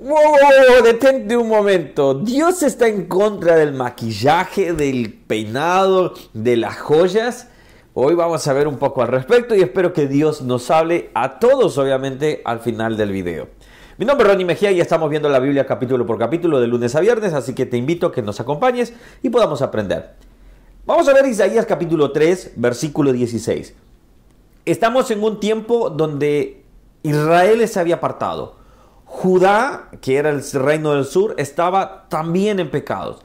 ¡Wow! Detente un momento. Dios está en contra del maquillaje, del peinado, de las joyas. Hoy vamos a ver un poco al respecto y espero que Dios nos hable a todos, obviamente, al final del video. Mi nombre es Ronnie Mejía y estamos viendo la Biblia capítulo por capítulo de lunes a viernes, así que te invito a que nos acompañes y podamos aprender. Vamos a ver Isaías capítulo 3, versículo 16. Estamos en un tiempo donde Israel se había apartado. Judá, que era el reino del sur, estaba también en pecados.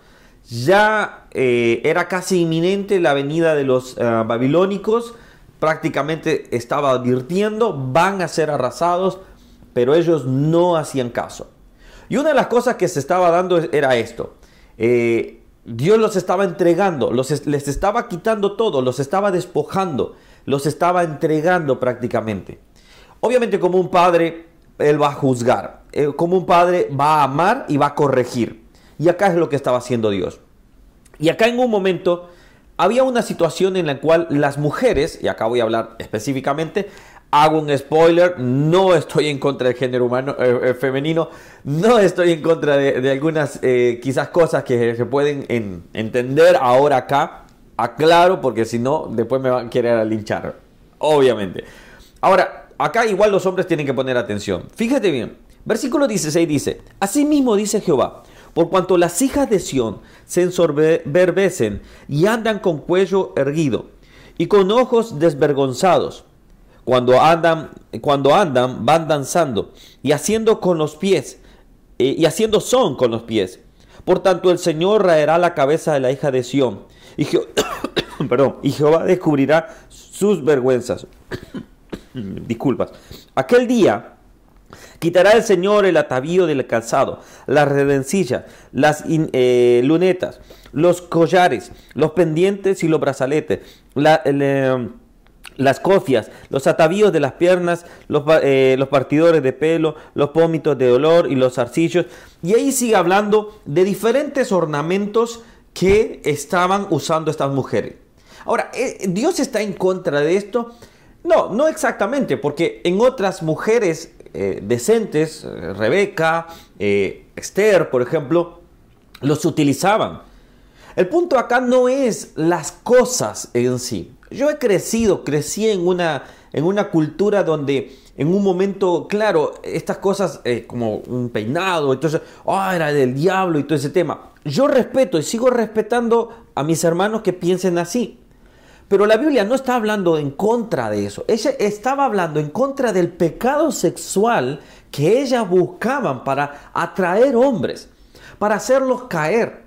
Ya eh, era casi inminente la venida de los eh, babilónicos, prácticamente estaba advirtiendo, van a ser arrasados, pero ellos no hacían caso. Y una de las cosas que se estaba dando era esto. Eh, Dios los estaba entregando, los, les estaba quitando todo, los estaba despojando, los estaba entregando prácticamente. Obviamente como un padre él va a juzgar. Eh, como un padre va a amar y va a corregir. Y acá es lo que estaba haciendo Dios. Y acá en un momento había una situación en la cual las mujeres, y acá voy a hablar específicamente, hago un spoiler, no estoy en contra del género humano eh, eh, femenino, no estoy en contra de, algunas quizás cosas que se pueden entender ahora acá, aclaro porque si no después me van a querer linchar, obviamente. Ahora, acá igual los hombres tienen que poner atención. Fíjate bien, versículo 16 dice, Asimismo dice Jehová, por cuanto las hijas de Sión se ensoberbecen y andan con cuello erguido y con ojos desvergonzados, cuando andan, cuando andan van danzando y haciendo con los pies, eh, y haciendo son con los pies. Por tanto el Señor raerá la cabeza de la hija de Sión, y, Jehová descubrirá sus vergüenzas. Disculpas. Aquel día quitará el Señor el atavío del calzado, las redencillas, las eh, lunetas, los collares, los pendientes y los brazaletes, eh, las cofias, los atavíos de las piernas, los, eh, partidores de pelo, los pómitos de olor y los arcillos. Y ahí sigue hablando de diferentes ornamentos que estaban usando estas mujeres. Ahora, Dios está en contra de esto no, no exactamente, porque en otras mujeres eh, decentes, eh, Rebeca, eh, Esther, por ejemplo, los utilizaban. El punto acá no es las cosas en sí. Yo he crecido, crecí en una, en una cultura donde en un momento, claro, estas cosas como un peinado, entonces, oh, era del diablo y todo ese tema. Yo respeto y sigo respetando a mis hermanos que piensen así. Pero la Biblia no está hablando en contra de eso. Ella estaba hablando en contra del pecado sexual que ellas buscaban para atraer hombres, para hacerlos caer,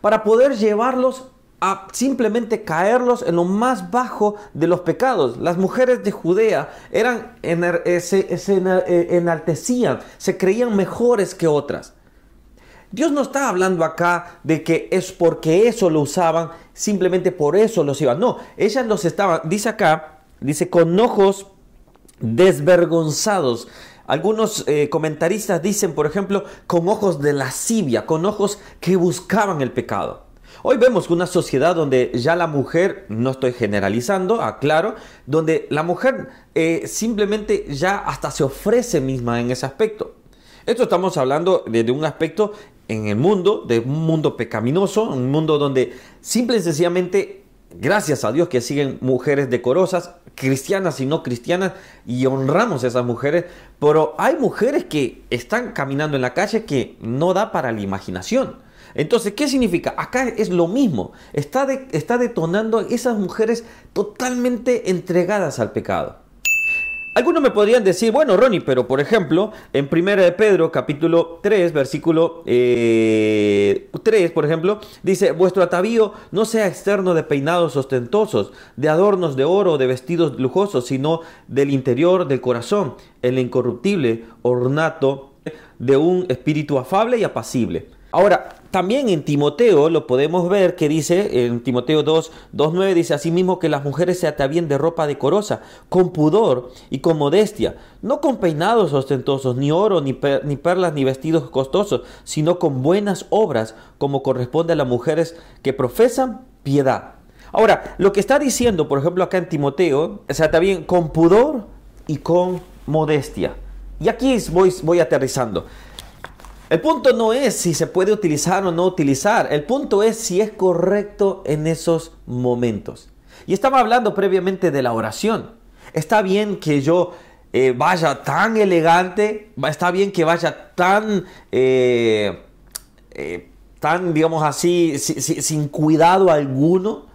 para poder llevarlos a simplemente caerlos en lo más bajo de los pecados. Las mujeres de Judea eran, eh, se, se eh, enaltecían, se creían mejores que otras. Dios no está hablando acá de que es porque eso lo usaban, simplemente por eso los iban. No, ellas los estaban, dice acá, dice con ojos desvergonzados. Algunos eh, comentaristas dicen, por ejemplo, con ojos de lascivia, con ojos que buscaban el pecado. Hoy vemos una sociedad donde ya la mujer, no estoy generalizando, aclaro, donde la mujer eh, simplemente ya hasta se ofrece misma en ese aspecto. Esto estamos hablando de, un aspecto en el mundo, de un mundo pecaminoso, un mundo donde simple y sencillamente, gracias a Dios que siguen mujeres decorosas, cristianas y no cristianas, y honramos a esas mujeres, pero hay mujeres que están caminando en la calle que no da para la imaginación. Entonces, ¿qué significa? Acá es lo mismo. Está, está detonando esas mujeres totalmente entregadas al pecado. Algunos me podrían decir, bueno, Ronnie, pero por ejemplo, en 1 de Pedro, capítulo 3, versículo 3, eh, por ejemplo, dice, vuestro atavío no sea externo de peinados ostentosos, de adornos de oro, de vestidos lujosos, sino del interior del corazón, el incorruptible ornato de un espíritu afable y apacible Ahora, también en Timoteo lo podemos ver que dice, en Timoteo 2, 2.9 dice asimismo que las mujeres se atavíen de ropa decorosa, con pudor y con modestia, no con peinados ostentosos, ni oro, ni, perlas, ni vestidos costosos, sino con buenas obras, como corresponde a las mujeres que profesan piedad. Ahora, lo que está diciendo, por ejemplo, acá en Timoteo, se atavíen con pudor y con modestia. Y aquí voy, voy aterrizando. El punto no es si se puede utilizar o no utilizar, el punto es si es correcto en esos momentos. Y estaba hablando previamente de la oración. Está bien que yo eh, vaya tan elegante, está bien que vaya tan, eh, eh, tan digamos así, sin cuidado alguno.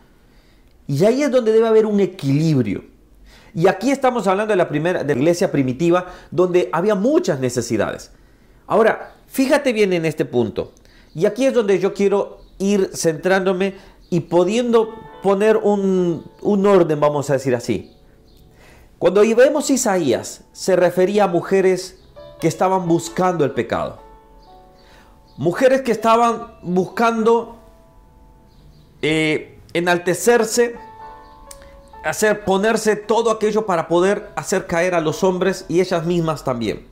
Y ahí es donde debe haber un equilibrio. Y aquí estamos hablando de la primera de la iglesia primitiva donde había muchas necesidades. Ahora, fíjate bien en este punto. Y aquí es donde yo quiero ir centrándome y pudiendo poner un, un orden, vamos a decir así. Cuando vemos Isaías, se refería a mujeres que estaban buscando el pecado. Mujeres que estaban buscando eh, enaltecerse, hacer ponerse todo aquello para poder hacer caer a los hombres y ellas mismas también.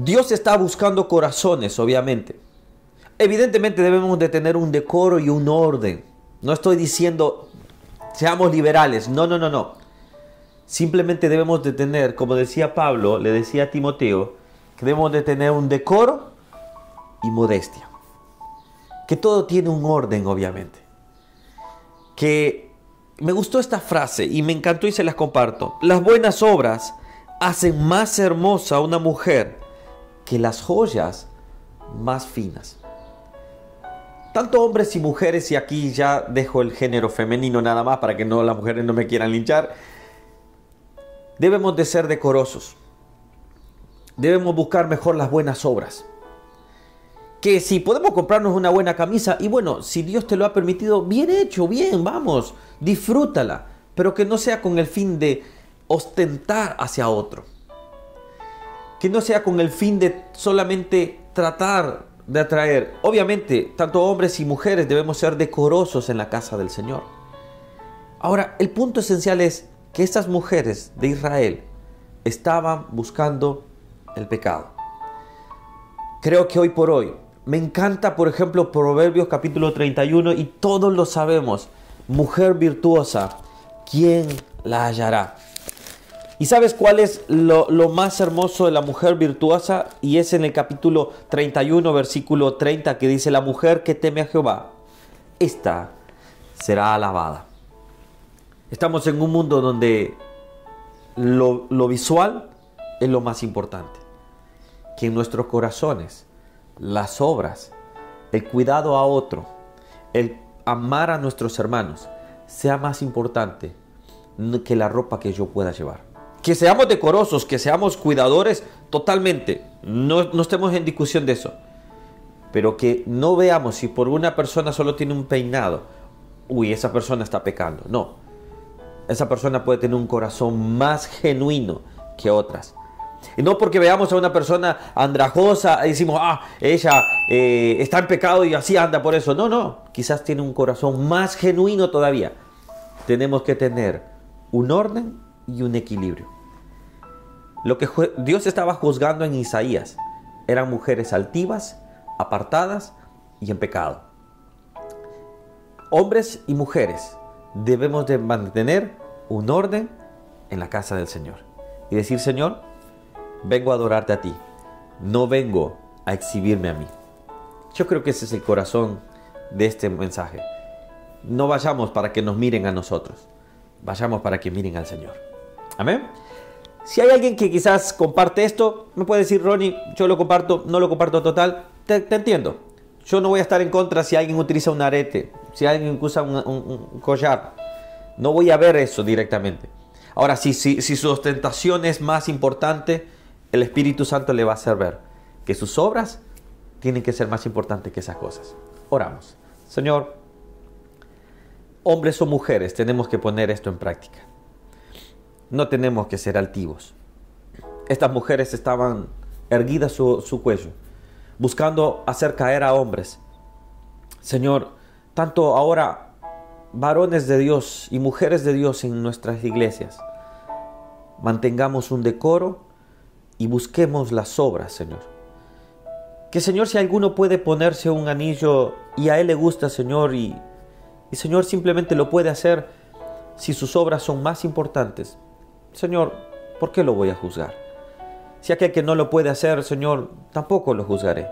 Dios está buscando corazones, obviamente. Evidentemente debemos de tener un decoro y un orden. No estoy diciendo seamos liberales, no, no, no, no. Simplemente debemos de tener, como decía Pablo, le decía a Timoteo, que debemos de tener un decoro y modestia. Que todo tiene un orden, obviamente. Que me gustó esta frase y me encantó y se las comparto. Las buenas obras hacen más hermosa a una mujer que las joyas más finas. Tanto hombres y mujeres, y aquí ya dejo el género femenino nada más para que no las mujeres no me quieran linchar, debemos de ser decorosos. Debemos buscar mejor las buenas obras. Que si podemos comprarnos una buena camisa, y bueno, si Dios te lo ha permitido, bien hecho, bien, vamos, disfrútala, pero que no sea con el fin de ostentar hacia otro que no sea con el fin de solamente tratar de atraer. Obviamente, tanto hombres y mujeres debemos ser decorosos en la casa del Señor. Ahora, el punto esencial es que estas mujeres de Israel estaban buscando el pecado. Creo que hoy por hoy me encanta, por ejemplo, Proverbios capítulo 31 y todos lo sabemos. Mujer virtuosa, ¿quién la hallará? ¿Y sabes cuál es lo, más hermoso de la mujer virtuosa? Y es en el capítulo 31, versículo 30, que dice, la mujer que teme a Jehová, esta será alabada. Estamos en un mundo donde lo, lo visual es lo más importante. Que en nuestros corazones, las obras, el cuidado a otro, el amar a nuestros hermanos, sea más importante que la ropa que yo pueda llevar. Que seamos decorosos, que seamos cuidadores totalmente. No, no estemos en discusión de eso. Pero que no veamos si por una persona solo tiene un peinado, uy, esa persona está pecando. No. Esa persona puede tener un corazón más genuino que otras. Y no porque veamos a una persona andrajosa y decimos, ah, ella eh, está en pecado y así anda por eso. No, no, quizás tiene un corazón más genuino todavía. Tenemos que tener un orden y un equilibrio. Lo que Dios estaba juzgando en Isaías eran mujeres altivas, apartadas y en pecado. Hombres y mujeres debemos de mantener un orden en la casa del Señor y decir, Señor, vengo a adorarte a ti, no vengo a exhibirme a mí. Yo creo que ese es el corazón de este mensaje. No vayamos para que nos miren a nosotros, vayamos para que miren al Señor. Amén. Si hay alguien que quizás comparte esto, me puede decir, Ronnie, yo lo comparto, no lo comparto total. Te, entiendo. Yo no voy a estar en contra si alguien utiliza un arete, si alguien usa un, collar. No voy a ver eso directamente. Ahora, si, si, si su ostentación es más importante, el Espíritu Santo le va a hacer ver que sus obras tienen que ser más importantes que esas cosas. Oramos. Señor, hombres o mujeres, tenemos que poner esto en práctica no tenemos que ser altivos. Estas mujeres estaban erguidas su, cuello, buscando hacer caer a hombres. Señor, tanto ahora varones de Dios y mujeres de Dios en nuestras iglesias, mantengamos un decoro y busquemos las obras, Señor. Que Señor, si alguno puede ponerse un anillo y a él le gusta, Señor, y, y Señor simplemente lo puede hacer si sus obras son más importantes, Señor, ¿por qué lo voy a juzgar? Si aquel que no lo puede hacer, Señor, tampoco lo juzgaré.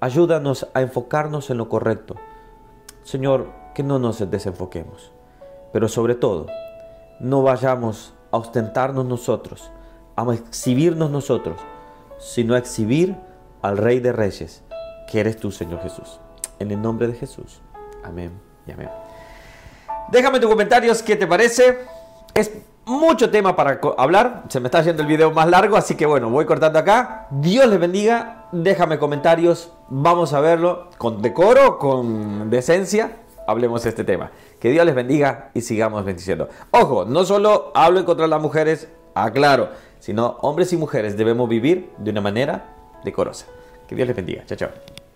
Ayúdanos a enfocarnos en lo correcto. Señor, que no nos desenfoquemos. Pero sobre todo, no vayamos a ostentarnos nosotros, a exhibirnos nosotros, sino a exhibir al Rey de Reyes, que eres tú, Señor Jesús. En el nombre de Jesús. Amén y amén. Déjame tus comentarios, ¿qué te parece? Es mucho tema para hablar. Se me está haciendo el video más largo, así que bueno, voy cortando acá. Dios les bendiga. Déjame comentarios. Vamos a verlo con decoro, con decencia. Hablemos de este tema. Que Dios les bendiga y sigamos bendiciendo. Ojo, no solo hablo en contra de las mujeres, aclaro, sino hombres y mujeres debemos vivir de una manera decorosa. Que Dios les bendiga. Chao, chao.